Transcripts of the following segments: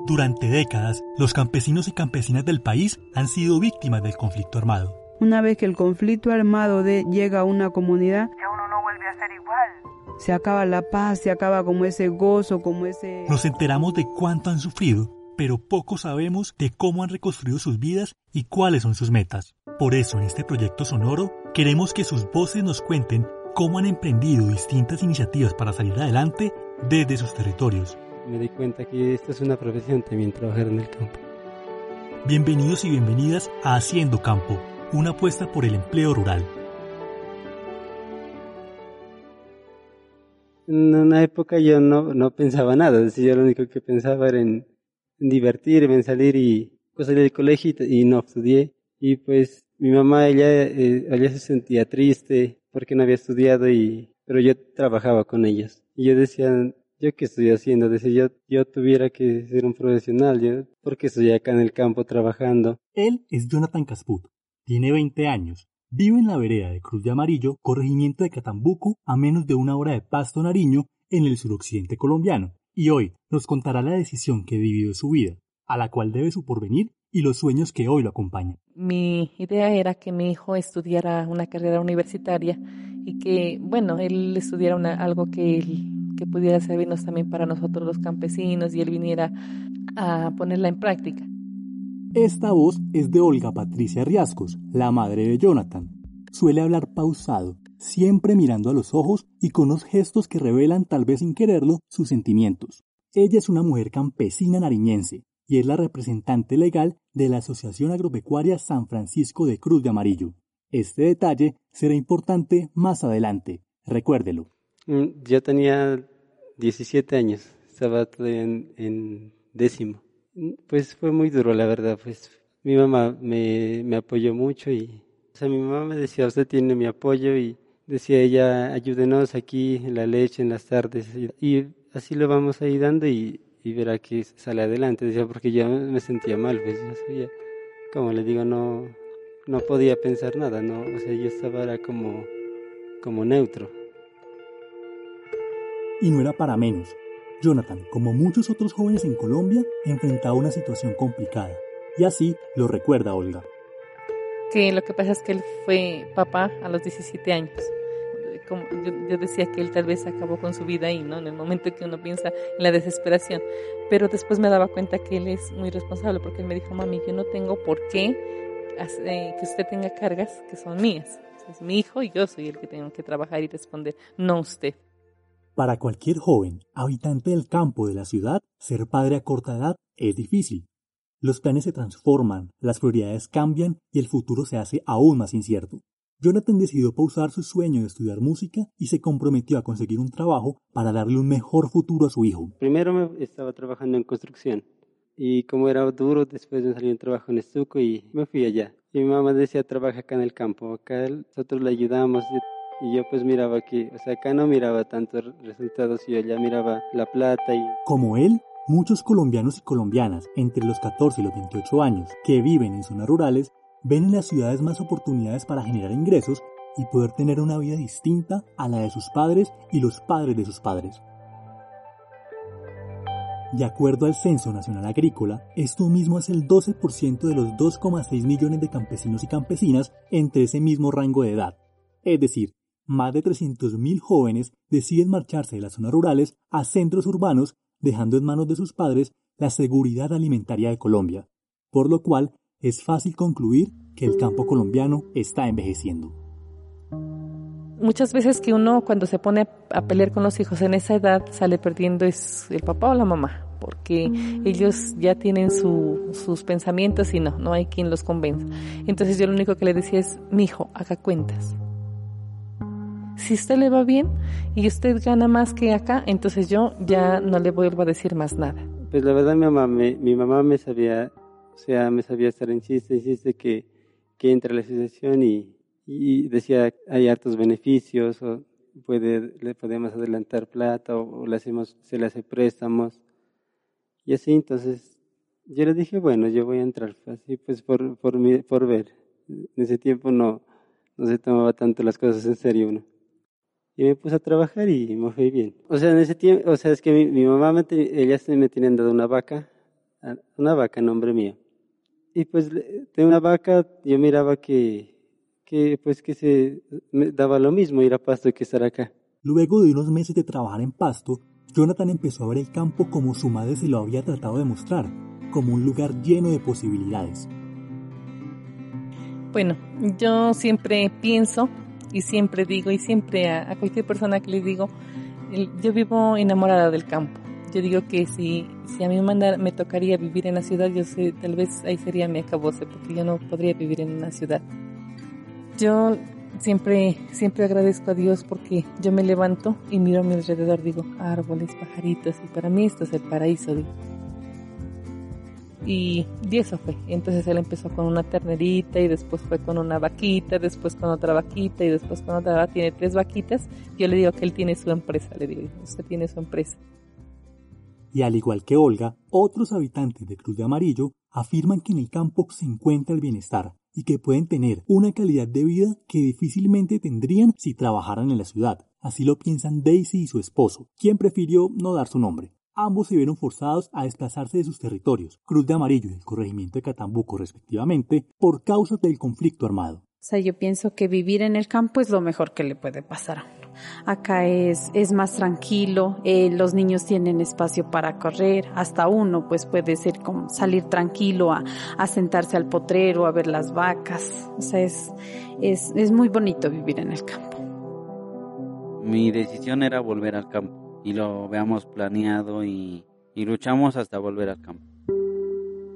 Durante décadas, los campesinos y campesinas del país han sido víctimas del conflicto armado. Una vez que el conflicto armado de, llega a una comunidad, ya uno no vuelve a ser igual. Se acaba la paz, se acaba como ese gozo, como ese... Nos enteramos de cuánto han sufrido, pero poco sabemos de cómo han reconstruido sus vidas y cuáles son sus metas. Por eso en este proyecto sonoro queremos que sus voces nos cuenten cómo han emprendido distintas iniciativas para salir adelante desde sus territorios me di cuenta que esta es una profesión también trabajar en el campo. Bienvenidos y bienvenidas a Haciendo Campo, una apuesta por el empleo rural. En una época yo no, no pensaba nada, yo lo único que pensaba era en, divertirme, en salir y pues salir del colegio y, no estudié. Y pues mi mamá, ella, eh, ella se sentía triste porque no había estudiado y, pero yo trabajaba con ellos. Y yo decía, yo qué estoy haciendo, si yo, yo tuviera que ser un profesional, yo, porque estoy acá en el campo trabajando. Él es Jonathan Casput, tiene 20 años, vive en la vereda de Cruz de Amarillo, corregimiento de Catambuco, a menos de una hora de Pasto Nariño, en el suroccidente colombiano, y hoy nos contará la decisión que vivido su vida, a la cual debe su porvenir y los sueños que hoy lo acompañan. Mi idea era que mi hijo estudiara una carrera universitaria y que, bueno, él estudiara algo que él que pudiera servirnos también para nosotros los campesinos y él viniera a ponerla en práctica. Esta voz es de Olga Patricia Riascos, la madre de Jonathan. Suele hablar pausado, siempre mirando a los ojos y con unos gestos que revelan, tal vez sin quererlo, sus sentimientos. Ella es una mujer campesina nariñense y es la representante legal de la Asociación Agropecuaria San Francisco de Cruz de Amarillo. Este detalle será importante más adelante. Recuérdelo. Mm, yo tenía 17 años, estaba en, en décimo. Pues fue muy duro, la verdad. Pues mi mamá me, me apoyó mucho y, o sea, mi mamá me decía, usted tiene mi apoyo y decía ella, ayúdenos aquí en la leche, en las tardes. Y, así lo vamos a ir dando y, y verá que sale adelante. Decía, porque yo me sentía mal, pues yo como le digo, no, no podía pensar nada, no, o sea, yo estaba como, como neutro. Y no era para menos. Jonathan, como muchos otros jóvenes en Colombia, enfrentaba una situación complicada. Y así lo recuerda Olga. Que lo que pasa es que él fue papá a los 17 años. Como yo, decía que él tal vez acabó con su vida ahí, ¿no? En el momento que uno piensa en la desesperación. Pero después me daba cuenta que él es muy responsable porque él me dijo, mami, yo no tengo por qué eh, que usted tenga cargas que son mías. Es mi hijo y yo soy el que tengo que trabajar y responder, no usted. Para cualquier joven, habitante del campo de la ciudad, ser padre a corta edad es difícil. Los planes se transforman, las prioridades cambian y el futuro se hace aún más incierto. Jonathan decidió pausar su sueño de estudiar música y se comprometió a conseguir un trabajo para darle un mejor futuro a su hijo. Primero me estaba trabajando en construcción y como era duro, después me salió un trabajo en estuco y me fui allá. Y mi mamá decía, trabaja acá en el campo, acá nosotros le ayudamos. Y yo pues miraba que, o sea, acá no miraba tantos resultados y allá miraba la plata y... Como él, muchos colombianos y colombianas entre los 14 y los 28 años que viven en zonas rurales ven en las ciudades más oportunidades para generar ingresos y poder tener una vida distinta a la de sus padres y los padres de sus padres. De acuerdo al Censo Nacional Agrícola, esto mismo es el 12% de los 2,6 millones de campesinos y campesinas entre ese mismo rango de edad. Es decir, más de 300.000 jóvenes deciden marcharse de las zonas rurales a centros urbanos, dejando en manos de sus padres la seguridad alimentaria de Colombia, por lo cual es fácil concluir que el campo colombiano está envejeciendo. Muchas veces que uno cuando se pone a pelear con los hijos en esa edad sale perdiendo es el papá o la mamá, porque ellos ya tienen sus pensamientos y no, no hay quien los convenza. Entonces yo lo único que le decía es, mi hijo, haga cuentas si usted le va bien y usted gana más que acá, entonces yo ya no le vuelvo a decir más nada. Pues la verdad mi mamá me, mi mamá me sabía, o sea, me sabía estar en chiste, insiste que, que entre la asociación y, y decía hay hartos beneficios o puede, le podemos adelantar plata o, le hacemos, se le hace préstamos. Y así entonces yo le dije, bueno, yo voy a entrar, así pues por, por, por ver. En ese tiempo no, no se tomaba tanto las cosas en serio uno. Y me puse a trabajar y me fue bien. O sea, en ese tiempo, o sea, es que mi, mamá, me, ella me tenían dado una vaca, una vaca en nombre mío. Y pues de una vaca yo miraba que, que pues que se me daba lo mismo ir a Pasto que estar acá. Luego de unos meses de trabajar en Pasto, Jonathan empezó a ver el campo como su madre se lo había tratado de mostrar, como un lugar lleno de posibilidades. Bueno, yo siempre pienso y siempre digo y siempre a, cualquier persona que le digo, yo vivo enamorada del campo. Yo digo que si, si a mí me, me tocaría vivir en la ciudad, yo sé, tal vez ahí sería mi acabose, porque yo no podría vivir en una ciudad. Yo siempre, siempre agradezco a Dios porque yo me levanto y miro a mi alrededor, digo, árboles, pajaritos, y para mí esto es el paraíso, digo. Y, eso fue. Entonces él empezó con una ternerita y después fue con una vaquita, después con otra vaquita y después con otra. Tiene tres vaquitas. Yo le digo que él tiene su empresa. Le digo, usted tiene su empresa. Y al igual que Olga, otros habitantes de Cruz de Amarillo afirman que en el campo se encuentra el bienestar y que pueden tener una calidad de vida que difícilmente tendrían si trabajaran en la ciudad. Así lo piensan Daisy y su esposo, quien prefirió no dar su nombre ambos se vieron forzados a desplazarse de sus territorios, Cruz de Amarillo y el corregimiento de Catambuco respectivamente, por causa del conflicto armado. O sea, yo pienso que vivir en el campo es lo mejor que le puede pasar a uno. Acá es, es más tranquilo, eh, los niños tienen espacio para correr, hasta uno pues puede ser como salir tranquilo a, a sentarse al potrero, a ver las vacas. O sea, es, es, es muy bonito vivir en el campo. Mi decisión era volver al campo y lo veamos planeado y, luchamos hasta volver al campo.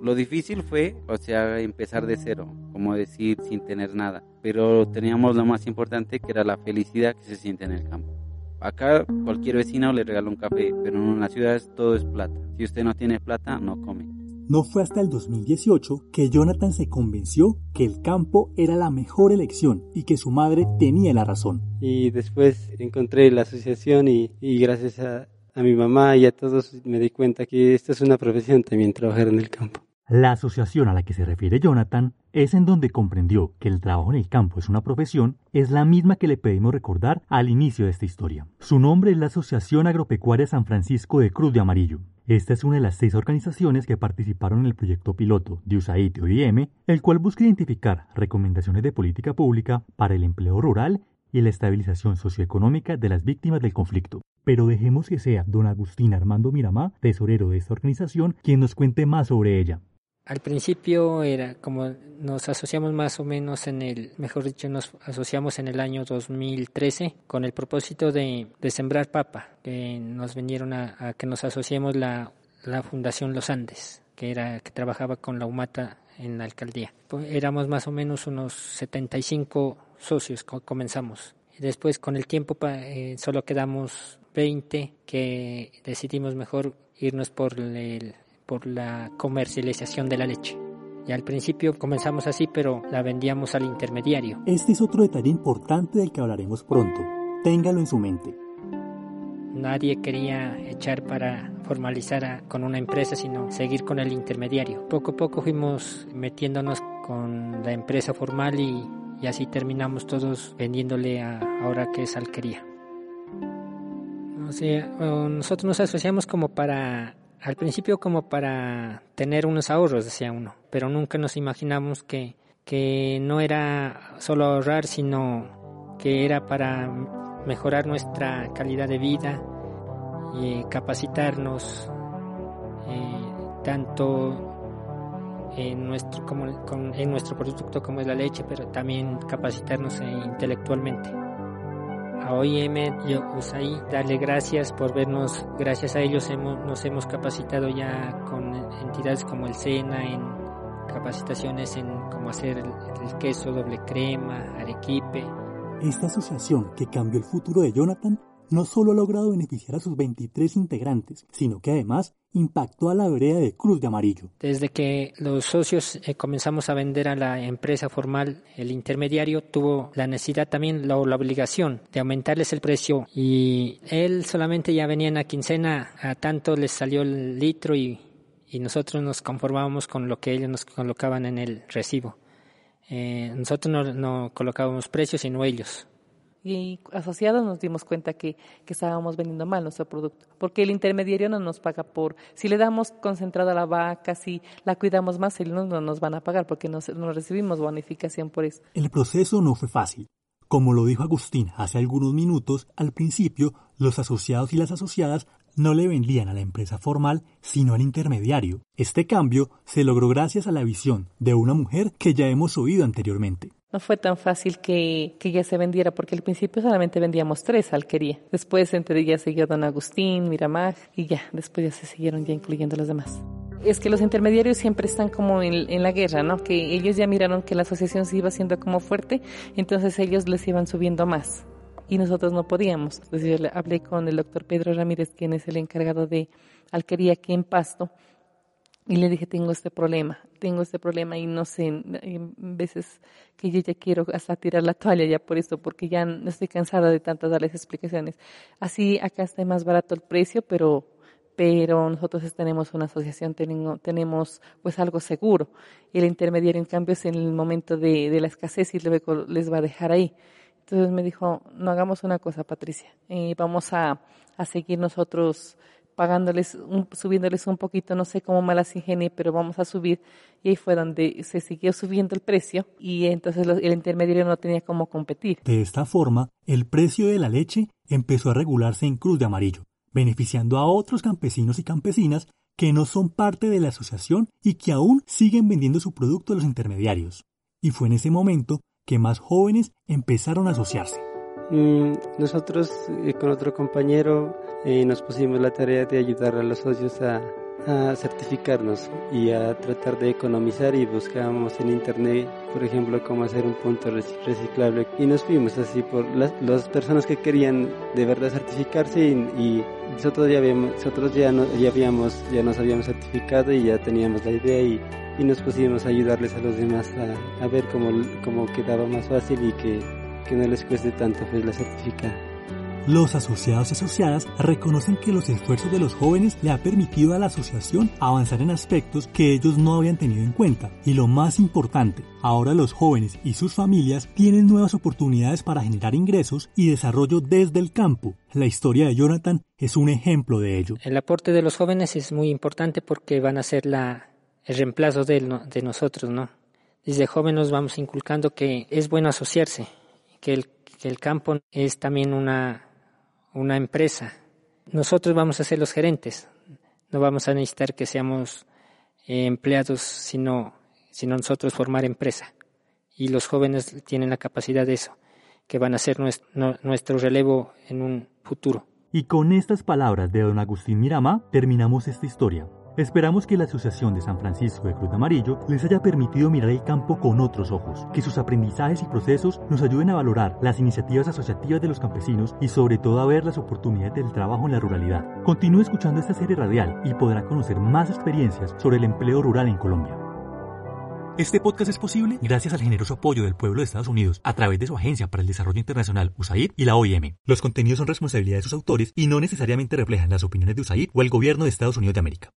Lo difícil fue, o sea, empezar de cero, como decir, sin tener nada. Pero teníamos lo más importante, que era la felicidad que se siente en el campo. Acá cualquier vecino le regala un café, pero en la ciudad todo es plata. Si usted no tiene plata, no come. No fue hasta el 2018 que Jonathan se convenció que el campo era la mejor elección y que su madre tenía la razón. Y después encontré la asociación y, gracias a, a mi mamá y a todos me di cuenta que esta es una profesión también, trabajar en el campo. La asociación a la que se refiere Jonathan es en donde comprendió que el trabajo en el campo es una profesión, es la misma que le pedimos recordar al inicio de esta historia. Su nombre es la Asociación Agropecuaria San Francisco de Cruz de Amarillo. Esta es una de las seis organizaciones que participaron en el proyecto piloto de USAID OIM, el cual busca identificar recomendaciones de política pública para el empleo rural y la estabilización socioeconómica de las víctimas del conflicto. Pero dejemos que sea don Agustín Armando Miramá, tesorero de esta organización, quien nos cuente más sobre ella. Al principio era como nos asociamos más o menos en el, mejor dicho, nos asociamos en el año 2013 con el propósito de, sembrar papa, que nos vinieron a, que nos asociemos la, la Fundación Los Andes, que era que trabajaba con la UMATA en la alcaldía. Pues éramos más o menos unos 75 socios, comenzamos. Después con el tiempo eh, solo quedamos 20 que decidimos mejor irnos por el por la comercialización de la leche. Y al principio comenzamos así, pero la vendíamos al intermediario. Este es otro detalle importante del que hablaremos pronto. Téngalo en su mente. Nadie quería echar para formalizar con una empresa, sino seguir con el intermediario. Poco a poco fuimos metiéndonos con la empresa formal y, y así terminamos todos vendiéndole a ahora que es alquería. O sea, nosotros nos asociamos como para al principio como para tener unos ahorros, decía uno, pero nunca nos imaginamos que, que no era solo ahorrar, sino que era para mejorar nuestra calidad de vida y capacitarnos eh, tanto en nuestro, como, en nuestro producto como es la leche, pero también capacitarnos intelectualmente a OIM y darle gracias por vernos, gracias a ellos hemos, nos hemos capacitado ya con entidades como el SENA en capacitaciones en cómo hacer el, queso doble crema, arequipe, Esta asociación que cambió el futuro de Jonathan no solo ha logrado beneficiar a sus 23 integrantes, sino que además impactó a la vereda de Cruz de Amarillo. Desde que los socios eh, comenzamos a vender a la empresa formal, el intermediario tuvo la necesidad también, la, la, obligación de aumentarles el precio y él solamente ya venía en la quincena, a tanto les salió el litro y, nosotros nos conformábamos con lo que ellos nos colocaban en el recibo. Eh, nosotros no, no colocábamos precios, sino ellos y asociados nos dimos cuenta que, estábamos vendiendo mal nuestro producto, porque el intermediario no nos paga por, si le damos concentrada a la vaca, si la cuidamos más, ellos no nos van a pagar porque no, no recibimos bonificación por eso. El proceso no fue fácil. Como lo dijo Agustín hace algunos minutos, al principio los asociados y las asociadas no le vendían a la empresa formal, sino al intermediario. Este cambio se logró gracias a la visión de una mujer que ya hemos oído anteriormente. No fue tan fácil que, que ya se vendiera, porque al principio solamente vendíamos tres alquería. Después entre ellas siguió Don Agustín, Miramag, y ya, después ya se siguieron ya incluyendo los demás. Es que los intermediarios siempre están como en, en la guerra, ¿no? Que ellos ya miraron que la asociación se iba haciendo como fuerte, entonces ellos les iban subiendo más y nosotros no podíamos. Entonces yo hablé con el doctor Pedro Ramírez, quien es el encargado de alquería aquí en Pasto, y le dije, tengo este problema, tengo este problema y no sé, hay veces que yo ya quiero hasta tirar la toalla ya por esto, porque ya no estoy cansada de tantas darles explicaciones. Así acá está más barato el precio, pero pero nosotros tenemos una asociación, tenemos, pues algo seguro. El intermediario, en cambio, es en el momento de, de la escasez y luego les va a dejar ahí. Entonces me dijo, no hagamos una cosa, Patricia, eh, vamos a, a seguir nosotros pagándoles, subiéndoles un poquito, no sé cómo malas ingenie, pero vamos a subir. Y ahí fue donde se siguió subiendo el precio y entonces el intermediario no tenía cómo competir. De esta forma, el precio de la leche empezó a regularse en Cruz de Amarillo, beneficiando a otros campesinos y campesinas que no son parte de la asociación y que aún siguen vendiendo su producto a los intermediarios. Y fue en ese momento que más jóvenes empezaron a asociarse. Mm, nosotros eh, con otro compañero eh, nos pusimos la tarea de ayudar a los socios a, certificarnos y a tratar de economizar y buscábamos en internet, por ejemplo, cómo hacer un punto reciclable. Y nos fuimos así por las, personas que querían de verdad certificarse y, y nosotros ya habíamos, nosotros ya, ya habíamos, ya nos habíamos certificado y ya teníamos la idea y, y nos pusimos a ayudarles a los demás a, a ver cómo, cómo quedaba más fácil y que que no les cueste tanto pues la certificada. Los asociados y asociadas reconocen que los esfuerzos de los jóvenes le ha permitido a la asociación avanzar en aspectos que ellos no habían tenido en cuenta. Y lo más importante, ahora los jóvenes y sus familias tienen nuevas oportunidades para generar ingresos y desarrollo desde el campo. La historia de Jonathan es un ejemplo de ello. El aporte de los jóvenes es muy importante porque van a ser la, el reemplazo de, de nosotros, ¿no? Desde jóvenes nos vamos inculcando que es bueno asociarse, que el, que el campo es también una, una empresa. Nosotros vamos a ser los gerentes, no vamos a necesitar que seamos eh, empleados, sino, sino nosotros formar empresa. Y los jóvenes tienen la capacidad de eso, que van a ser nuestro, nuestro relevo en un futuro. Y con estas palabras de don Agustín Mirama terminamos esta historia. Esperamos que la Asociación de San Francisco de Cruz de Amarillo les haya permitido mirar el campo con otros ojos, que sus aprendizajes y procesos nos ayuden a valorar las iniciativas asociativas de los campesinos y sobre todo a ver las oportunidades del trabajo en la ruralidad. Continúe escuchando esta serie radial y podrá conocer más experiencias sobre el empleo rural en Colombia. Este podcast es posible gracias al generoso apoyo del pueblo de Estados Unidos a través de su Agencia para el Desarrollo Internacional, USAID, y la OIM. Los contenidos son responsabilidad de sus autores y no necesariamente reflejan las opiniones de USAID o el gobierno de Estados Unidos de América.